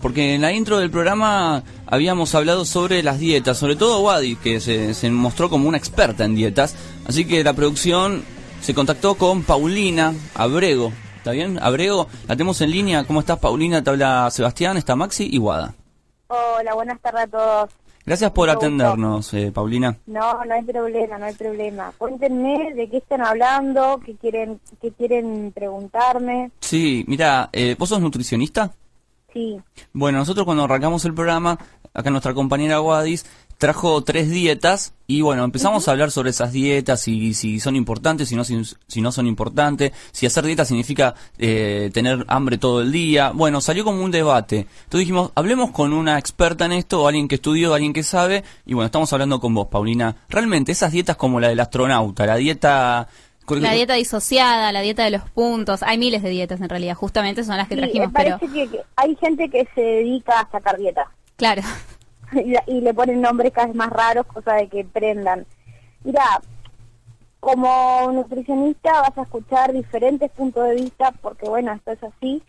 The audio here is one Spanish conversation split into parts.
porque en la intro del programa habíamos hablado sobre las dietas, sobre todo Wadi, que se, mostró como una experta en dietas, así que la producción se contactó con Paulina Abrego, ¿está bien? Abrego, la tenemos en línea, ¿cómo estás Paulina? Te habla Sebastián, está Maxi y Wada. Hola, buenas tardes a todos. Gracias por atendernos, eh, Paulina. No, no hay problema, no hay problema. Cuéntenme de qué están hablando, qué quieren, qué quieren preguntarme. Sí, mira, eh, ¿vos sos nutricionista? Sí. Bueno, nosotros cuando arrancamos el programa, acá nuestra compañera Wadis trajo tres dietas y bueno, empezamos a hablar sobre esas dietas y si son importantes, si no, si, no son importantes, si hacer dieta significa eh, tener hambre todo el día. Bueno, salió como un debate. Entonces dijimos, hablemos con una experta en esto, alguien que estudió, alguien que sabe, y bueno, estamos hablando con vos, Paulina. Realmente esas dietas como la del astronauta, la dieta la dieta disociada, la dieta de los puntos, hay miles de dietas en realidad, justamente son las que trajimos. Parece que, hay gente que se dedica a sacar dieta. Claro. Y, le ponen nombres cada vez más raros, cosa de que prendan. Mira, como nutricionista vas a escuchar diferentes puntos de vista, porque bueno, esto es así.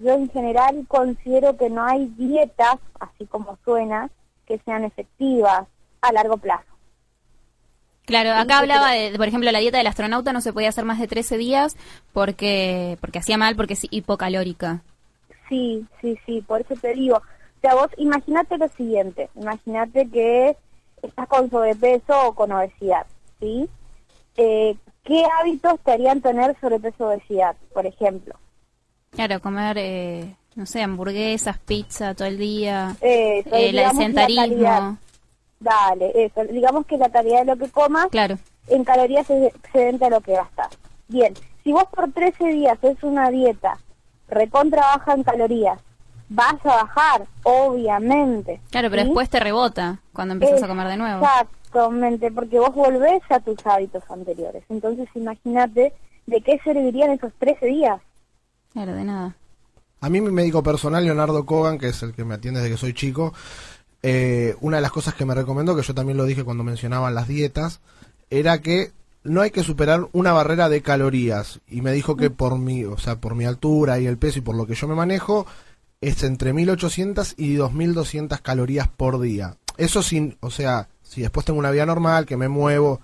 Yo en general considero que no hay dietas, así como suena, que sean efectivas a largo plazo. Claro, acá hablaba de, por ejemplo, la dieta del astronauta no se podía hacer más de 13 días porque porque hacía mal, porque es hipocalórica. Sí, sí, sí, por eso te digo. O sea, vos imagínate lo siguiente, imagínate que estás con sobrepeso o con obesidad, ¿sí? Eh, ¿Qué hábitos te harían tener sobrepeso o obesidad, por ejemplo? Claro, comer, eh, no sé, hamburguesas, pizza todo el día, eh, el sedentarismo. Dale, eso. Digamos que la calidad de lo que comas claro. en calorías es excedente a lo que gastas. Bien, si vos por 13 días es una dieta recontra baja en calorías, vas a bajar, obviamente. Claro, pero después te rebota cuando empiezas a comer de nuevo. Exactamente, porque vos volvés a tus hábitos anteriores. Entonces imagínate de qué servirían esos 13 días. Claro, de nada. A mí mi médico personal, Leonardo Kogan, que es el que me atiende desde que soy chico, eh, una de las cosas que me recomendó, que yo también lo dije cuando mencionaban las dietas, era que no hay que superar una barrera de calorías. Y me dijo que por mi, o sea, por mi altura y el peso y por lo que yo me manejo, es entre 1800 y 2200 calorías por día. Eso sin, o sea, si después tengo una vida normal, que me muevo,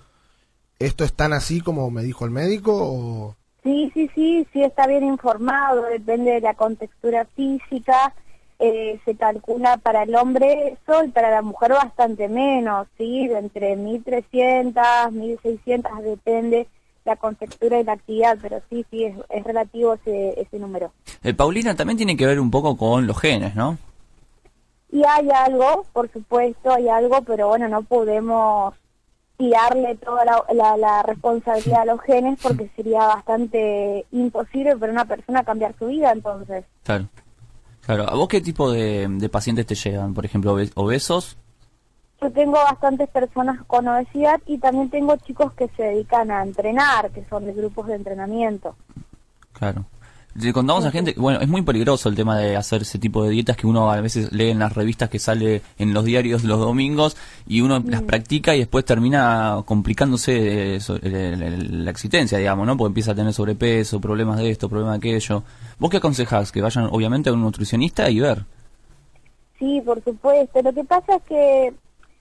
¿esto es tan así como me dijo el médico o...? Sí, sí, sí, sí está bien informado, depende de la contextura física eh, se calcula para el hombre eso y para la mujer bastante menos, ¿sí? Entre 1.300, 1.600, depende la contextura y la actividad, pero sí, sí, es, relativo ese, ese número. El eh, Paulina también tiene que ver un poco con los genes, ¿no? Y hay algo, por supuesto, hay algo, pero bueno, no podemos tirarle toda la, la, responsabilidad a los genes porque sería bastante imposible para una persona cambiar su vida entonces. Claro. Claro, ¿a vos qué tipo de, pacientes te llegan? Por ejemplo, obesos. Yo tengo bastantes personas con obesidad y también tengo chicos que se dedican a entrenar, que son de grupos de entrenamiento. Claro. Le contamos a gente, bueno, es muy peligroso el tema de hacer ese tipo de dietas que uno a veces lee en las revistas que sale en los diarios los domingos y uno las mm. practica y después termina complicándose la existencia, digamos, ¿no? Porque empieza a tener sobrepeso, problemas de esto, problemas de aquello. ¿Vos qué aconsejás? Que vayan obviamente a un nutricionista y ver. Sí, por supuesto. Lo que pasa es que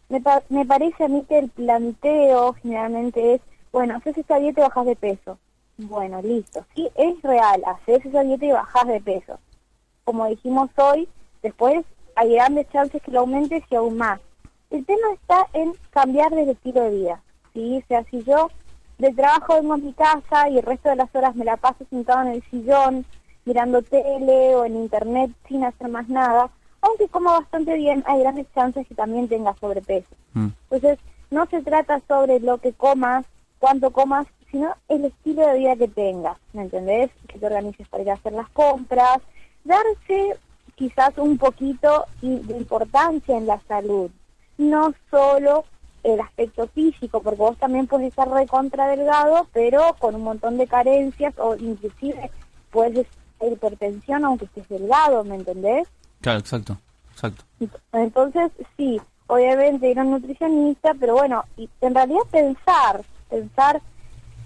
me, me parece a mí que el planteo generalmente es, bueno, haces esta dieta y bajas de peso bueno, listo. Sí, es real, haces esa dieta y bajas de peso. Como dijimos hoy, después hay grandes chances que lo aumentes y aún más. El tema está en cambiar de estilo de vida. ¿sí? O sea, si yo de trabajo vengo a mi casa y el resto de las horas me la paso sentado en el sillón, mirando tele o en internet sin hacer más nada, aunque como bastante bien, hay grandes chances que también tenga sobrepeso. Mm. Entonces, no se trata sobre lo que comas, cuánto comas, sino el estilo de vida que tengas, ¿me entendés? Que te organices para ir a hacer las compras, darse quizás un poquito de importancia en la salud, no solo el aspecto físico, porque vos también puedes estar recontra delgado, pero con un montón de carencias o inclusive puedes tener hipertensión aunque estés delgado, ¿me entendés? Claro, exacto, exacto. Entonces, sí, obviamente ir a un nutricionista, pero bueno, y en realidad pensar, pensar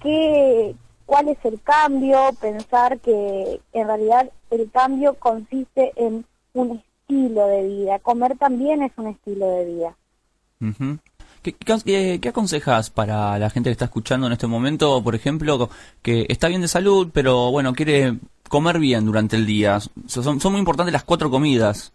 qué, cuál es el cambio, pensar que en realidad el cambio consiste en un estilo de vida. Comer también es un estilo de vida. ¿Qué, aconsejas para la gente que está escuchando en este momento, por ejemplo, que está bien de salud, pero bueno, quiere comer bien durante el día? Son muy importantes las cuatro comidas.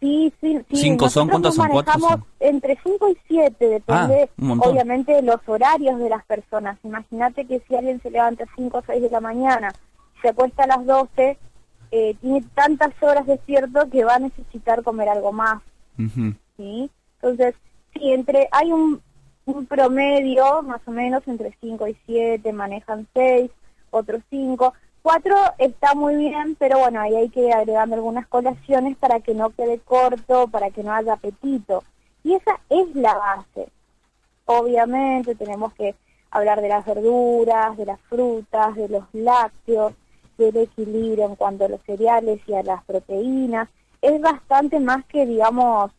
Sí, sí, sí. ¿Cinco son? nosotros ¿Cuántas nos son? ¿Cuatro manejamos son? entre 5 y 7, depende Ah, obviamente de los horarios de las personas. Imagínate que si alguien se levanta a 5 o 6 de la mañana, se acuesta a las 12, eh, tiene tantas horas despierto que va a necesitar comer algo más. ¿sí? Entonces, sí, entre hay un, un promedio, más o menos, entre 5 y 7, manejan 6, otros 5. 4 está muy bien, pero bueno, ahí hay que ir agregando algunas colaciones para que no quede corto, para que no haya apetito. Y esa es la base. Obviamente tenemos que hablar de las verduras, de las frutas, de los lácteos, del equilibrio en cuanto a los cereales y a las proteínas. Es bastante más que, digamos,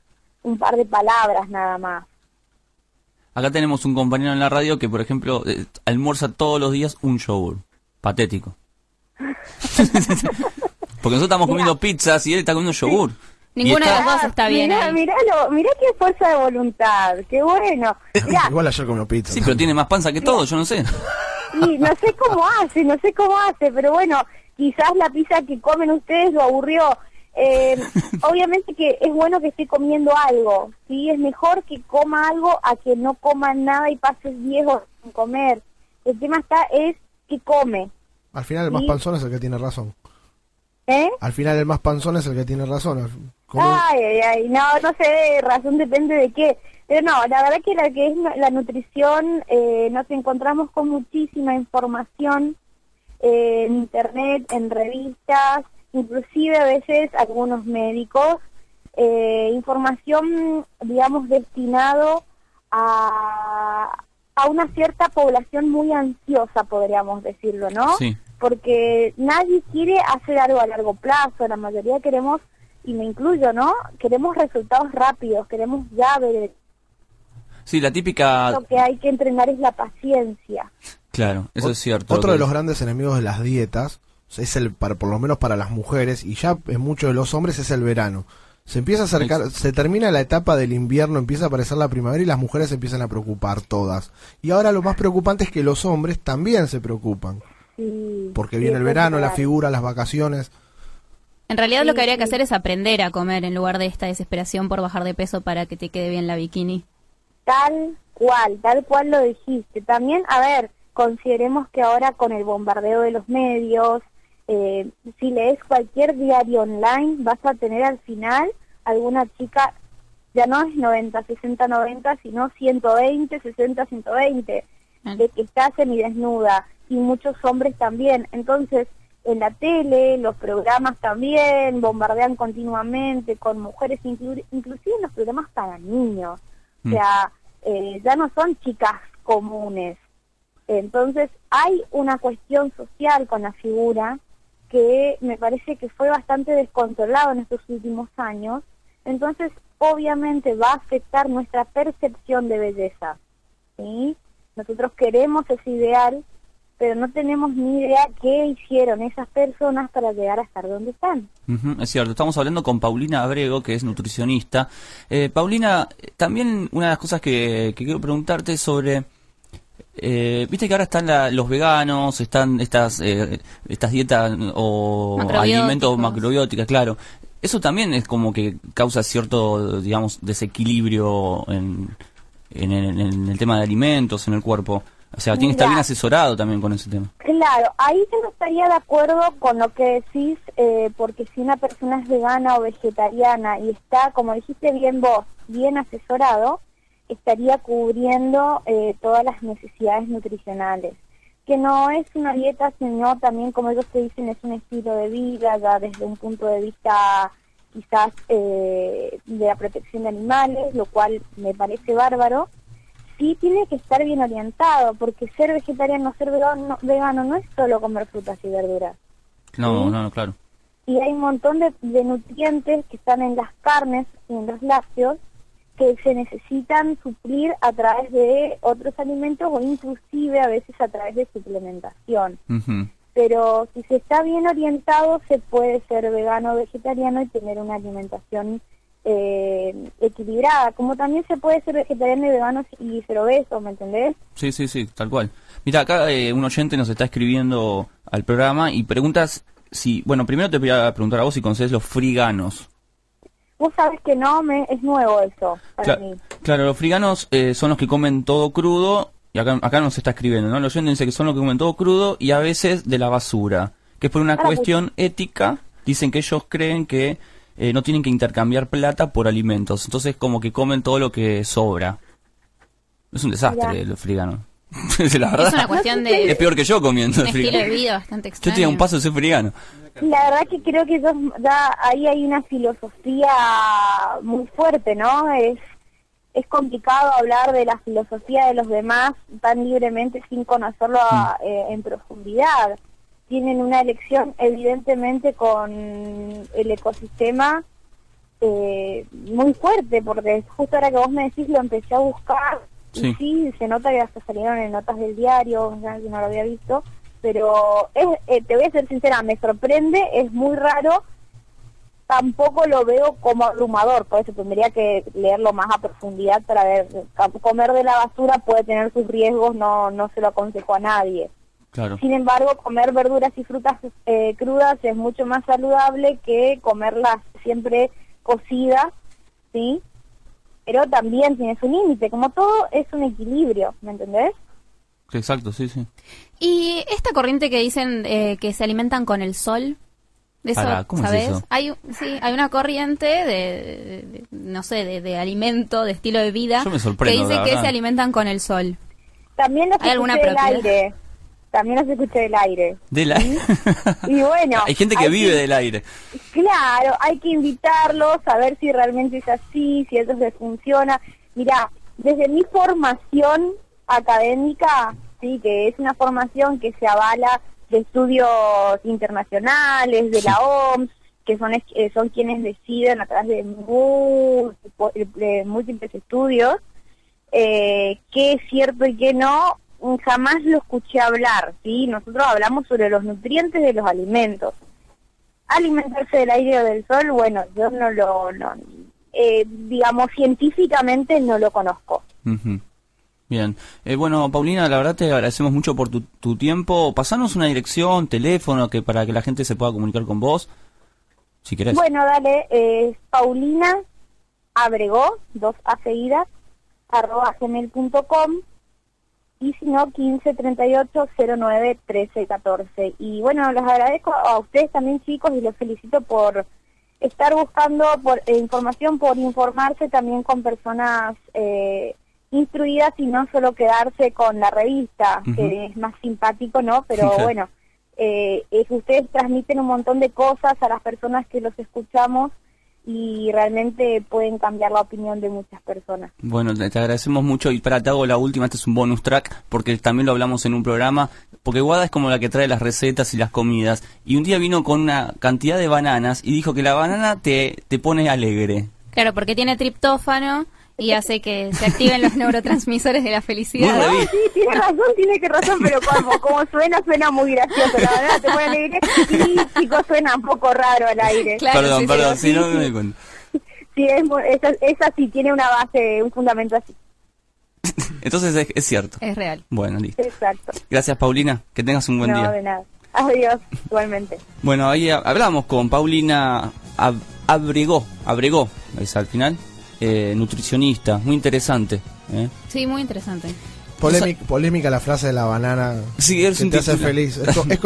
un par de palabras nada más. Acá tenemos un compañero en la radio que, por ejemplo, eh, almuerza todos los días un yogur. Patético. Porque nosotros estamos comiendo pizzas y él está comiendo yogur. Ninguna de está- las dos está bien. Mirá, ahí. miralo, mirá qué fuerza de voluntad, qué bueno. Mirá, Igual ayer comió pizza. Sí, pero tiene más panza que todo, yo no sé. y no sé cómo hace, no sé cómo hace, pero bueno, quizás la pizza que comen ustedes lo aburrió. Eh, obviamente que es bueno que esté comiendo algo, ¿sí? Es mejor que coma algo a que no coma nada y pases 10 horas sin comer. El tema está es que come, Al final el más Sí. panzón es el que tiene razón. ¿eh? Al final el más panzón es el que tiene razón. Ay, ay, ay, no, no sé, razón depende de qué. Pero no, la verdad que la que es la nutrición, eh, nos encontramos con muchísima información eh, en internet, en revistas, inclusive a veces algunos médicos, eh, información, digamos, destinado a, a una cierta población muy ansiosa, podríamos decirlo, ¿no? Sí. Porque nadie quiere hacer algo a largo plazo, la mayoría queremos, y me incluyo, ¿no? Queremos resultados rápidos, queremos ya ver, Sí, la típica... lo que hay que entrenar es la paciencia. Claro, eso es cierto. Otro de los grandes enemigos de las dietas es el, para, por lo menos para las mujeres y ya en muchos de los hombres es el verano. Se empieza a acercar, se termina la etapa del invierno, empieza a aparecer la primavera y las mujeres se empiezan a preocupar todas. Y ahora lo más preocupante es que los hombres también se preocupan. Sí, Porque sí, viene el verano, la figura, las vacaciones. En realidad lo que Sí, habría que hacer es aprender a comer en lugar de esta desesperación por bajar de peso para que te quede bien la bikini. Tal cual, tal cual lo dijiste. También, a ver, consideremos que ahora con el bombardeo de los medios, eh, si lees cualquier diario online, vas a tener al final alguna chica, ya no es 90, 60, 90, sino 120, 60, 120, de que está semidesnuda, y muchos hombres también. Entonces, en la tele, los programas también bombardean continuamente con mujeres, inclu- inclusive en los programas para niños. O Mm. sea, eh, ya no son chicas comunes. Entonces, hay una cuestión social con la figura que me parece que fue bastante descontrolado en estos últimos años. Entonces, obviamente va a afectar nuestra percepción de belleza. ¿sí? Nosotros queremos ese ideal, pero no tenemos ni idea qué hicieron esas personas para llegar a estar donde están. Ujú, es cierto, estamos hablando con Paulina Abrego, que es nutricionista. Eh, Paulina, también una de las cosas que, que quiero preguntarte es sobre... eh, Viste que ahora están la- los veganos, están estas eh, estas dietas o Macrobióticos. alimentos macrobióticas, claro. Eso también es como que causa cierto, digamos, desequilibrio en, en, el- en el tema de alimentos, en el cuerpo. O sea, tiene que estar bien asesorado también con ese tema. Claro, ahí yo no estaría de acuerdo con lo que decís, eh, porque si una persona es vegana o vegetariana y está, como dijiste bien vos, bien asesorado, estaría cubriendo eh, todas las necesidades nutricionales. que no es una dieta, sino también, como ellos te dicen, es un estilo de vida, ya desde un punto de vista quizás eh, de la protección de animales, lo cual me parece bárbaro. Sí tiene que estar bien orientado, porque ser vegetariano, ser vegano, vegano no es solo comer frutas y verduras. No, ¿Sí? no, no, claro. y hay un montón de, de nutrientes que están en las carnes y en los lácteos que se necesitan suplir a través de otros alimentos o inclusive a veces a través de suplementación. Pero si se está bien orientado se puede ser vegano o vegetariano y tener una alimentación eh, equilibrada, como también se puede ser vegetariano y vegano y ser obeso, ¿me entendés? Sí, sí, sí, tal cual. Mira, acá eh, un oyente nos está escribiendo al programa y preguntas si, bueno, primero te voy a preguntar a vos si conoces los friganos. Vos sabés que no, me, es nuevo eso para Cla- mí. claro, los friganos eh, son los que comen todo crudo, y acá, acá nos está escribiendo, ¿no? Los oyentes dicen que son los que comen todo crudo y a veces de la basura, que es por una Ah, pues. cuestión ética, dicen que ellos creen que eh, no tienen que intercambiar plata por alimentos, entonces como que comen todo lo que sobra. Es un desastre Mirá. los friganos. la verdad. Es una cuestión de Es peor que yo comiendo un estilo de frigano. vida bastante Yo tenía un paso de ser frigano. La verdad que creo que ya ahí hay una filosofía muy fuerte, ¿no? Es es complicado hablar de la filosofía de los demás tan libremente sin conocerlo a- eh, en profundidad. Tienen una elección evidentemente con el ecosistema eh, muy fuerte, porque justo ahora que vos me decís lo empecé a buscar Sí. y sí, se nota que hasta salieron en notas del diario, ya que no lo había visto, pero es, eh, te voy a ser sincera, me sorprende, es muy raro, tampoco lo veo como abrumador, por eso tendría que leerlo más a profundidad para ver, comer de la basura puede tener sus riesgos, no, no se lo aconsejo a nadie. Claro. Sin embargo, comer verduras y frutas eh, crudas es mucho más saludable que comerlas siempre cocidas, ¿sí? Pero también tiene su límite, como todo es un equilibrio, ¿me entendés? Exacto, sí, sí. Y esta corriente que dicen eh, que se alimentan con el sol, de eso, Pará, ¿cómo es ¿sabes? eso? Hay, sí, hay una corriente de, de- de- no sé, de, de alimento, de estilo de vida, Yo me que dice que se alimentan con el sol. También los ¿Hay alguna aire, también los escuché del aire. Del aire. Y bueno, Hay gente que hay vive del aire. Claro, hay que invitarlos a ver si realmente es así, si eso les funciona. Mira, desde mi formación académica, sí, que es una formación que se avala de estudios internacionales, de la OMS, que son, eh, son quienes deciden a través de, de múltiples estudios, eh, qué es cierto y qué no, jamás lo escuché hablar, ¿sí? Nosotros hablamos sobre los nutrientes de los alimentos alimentarse del aire o del sol, bueno, yo no lo, no, eh, digamos, científicamente no lo conozco. Ujú. Bien. Eh, bueno, Paulina, la verdad te agradecemos mucho por tu, tu tiempo. Pasanos una dirección, teléfono, que para que la gente se pueda comunicar con vos, si querés. Bueno, dale, eh, Paulina Abregó, dos A seguidas, arroba gmail.com y si no, 15 38 09 13 14. Y bueno, les agradezco a ustedes también, chicos, y los felicito por estar buscando por eh, información, por informarse también con personas eh, instruidas y no solo quedarse con la revista, que es más simpático, ¿no? Pero bueno, eh, es ustedes transmiten un montón de cosas a las personas que los escuchamos y realmente pueden cambiar la opinión de muchas personas. Bueno, te agradecemos mucho y para te hago la última, este es un bonus track, porque también lo hablamos en un programa, porque Guada es como la que trae las recetas y las comidas, y un día vino con una cantidad de bananas y dijo que la banana te, te pone alegre. Claro, porque tiene triptófano y hace que se activen los neurotransmisores de la felicidad. No, tiene razón, tiene que razón, pero como, como suena, suena muy gracioso. La verdad, te pone alegre. Sí, chicos, suena un poco raro al aire. Claro, perdón, sí, perdón, sí, si no me doy cuenta. Sí, es, esa, esa sí tiene una base, un fundamento así. Entonces es, es cierto. Es real. Bueno, listo. Exacto. Gracias, Paulina. Que tengas un buen no, día. de nada. Adiós, igualmente. Bueno, ahí ha- hablamos con Paulina Ab- Abregó, Abregó, es al final, eh, nutricionista, muy interesante. ¿eh? Sí, muy interesante. Polémica, polémica la frase de la banana Sí, es que un te hace feliz. Es como